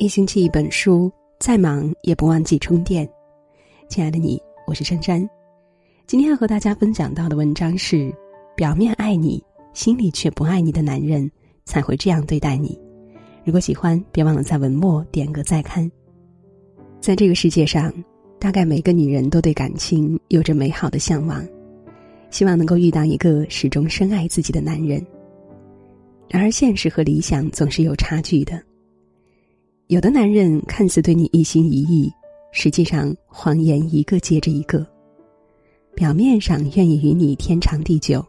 一星期一本书，再忙也不忘记充电。亲爱的你，我是珊珊。今天要和大家分享到的文章是：表面爱你，心里却不爱你的男人才会这样对待你。如果喜欢，别忘了在文末点个再看。在这个世界上，大概每个女人都对感情有着美好的向往，希望能够遇到一个始终深爱自己的男人。然而，现实和理想总是有差距的。有的男人看似对你一心一意，实际上谎言一个接着一个。表面上愿意与你天长地久，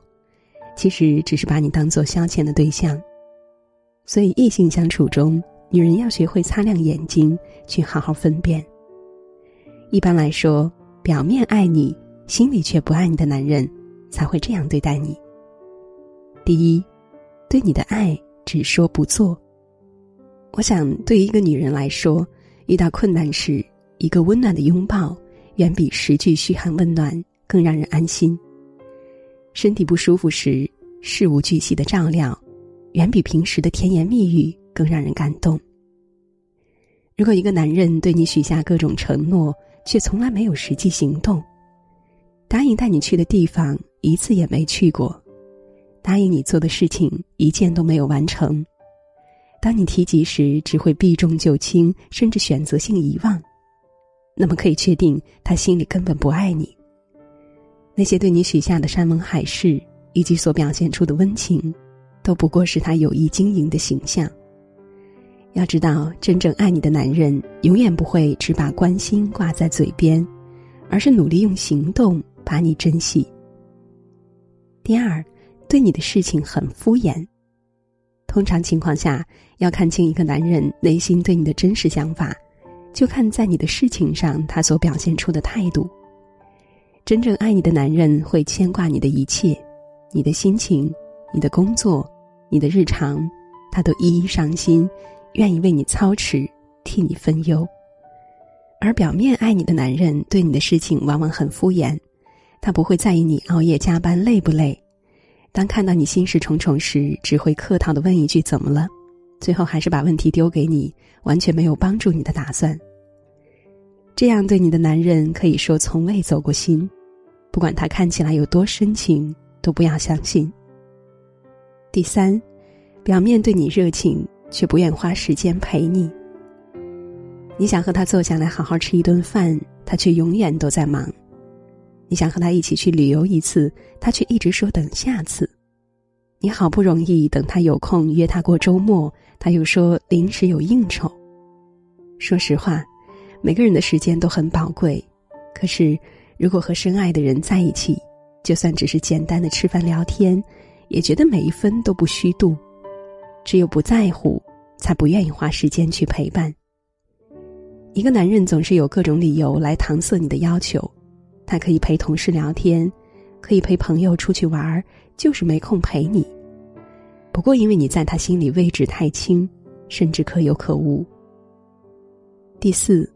其实只是把你当做消遣的对象。所以，异性相处中，女人要学会擦亮眼睛，去好好分辨。一般来说，表面爱你，心里却不爱你的男人，才会这样对待你。第一，对你的爱只说不做。我想，对于一个女人来说，遇到困难时，一个温暖的拥抱，远比十句嘘寒问暖更让人安心。身体不舒服时，事无巨细的照料，远比平时的甜言蜜语更让人感动。如果一个男人对你许下各种承诺，却从来没有实际行动，答应带你去的地方一次也没去过，答应你做的事情一件都没有完成。当你提及时，只会避重就轻，甚至选择性遗忘，那么可以确定他心里根本不爱你。那些对你许下的山盟海誓，以及所表现出的温情，都不过是他有意经营的形象。要知道，真正爱你的男人，永远不会只把关心挂在嘴边，而是努力用行动把你珍惜。第二，对你的事情很敷衍。通常情况下，要看清一个男人内心对你的真实想法，就看在你的事情上他所表现出的态度。真正爱你的男人会牵挂你的一切，你的心情、你的工作、你的日常，他都一一上心，愿意为你操持，替你分忧。而表面爱你的男人对你的事情往往很敷衍，他不会在意你熬夜加班累不累。当看到你心事重重时，只会客套的问一句“怎么了”，最后还是把问题丢给你，完全没有帮助你的打算。这样对你的男人可以说从未走过心，不管他看起来有多深情，都不要相信。第三，表面对你热情，却不愿花时间陪你。你想和他坐下来好好吃一顿饭，他却永远都在忙。你想和他一起去旅游一次，他却一直说等下次。你好不容易等他有空约他过周末，他又说临时有应酬。说实话，每个人的时间都很宝贵，可是如果和深爱的人在一起，就算只是简单的吃饭聊天，也觉得每一分都不虚度。只有不在乎，才不愿意花时间去陪伴。一个男人总是有各种理由来搪塞你的要求。他可以陪同事聊天，可以陪朋友出去玩儿，就是没空陪你。不过，因为你在他心里位置太轻，甚至可有可无。第四，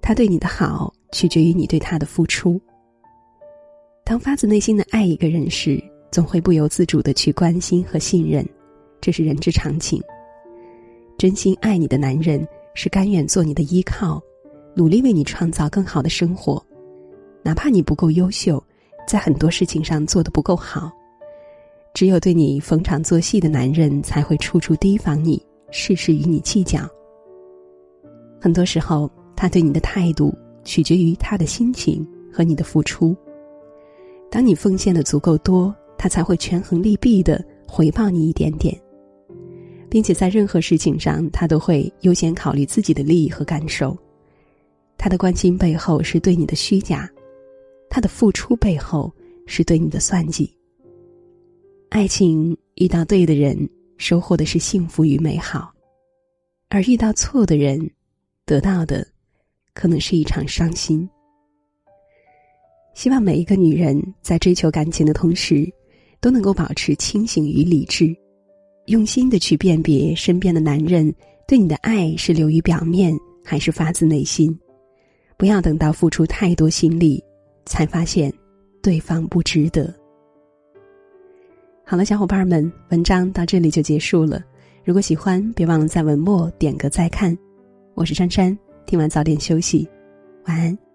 他对你的好取决于你对他的付出。当发自内心的爱一个人时，总会不由自主的去关心和信任，这是人之常情。真心爱你的男人是甘愿做你的依靠，努力为你创造更好的生活。哪怕你不够优秀，在很多事情上做的不够好，只有对你逢场作戏的男人才会处处提防你，事事与你计较。很多时候，他对你的态度取决于他的心情和你的付出。当你奉献的足够多，他才会权衡利弊的回报你一点点，并且在任何事情上，他都会优先考虑自己的利益和感受。他的关心背后是对你的虚假。他的付出背后是对你的算计。爱情遇到对的人，收获的是幸福与美好；而遇到错的人，得到的可能是一场伤心。希望每一个女人在追求感情的同时，都能够保持清醒与理智，用心的去辨别身边的男人对你的爱是流于表面，还是发自内心。不要等到付出太多心力。才发现，对方不值得。好了，小伙伴们，文章到这里就结束了。如果喜欢，别忘了在文末点个再看。我是珊珊，听完早点休息，晚安。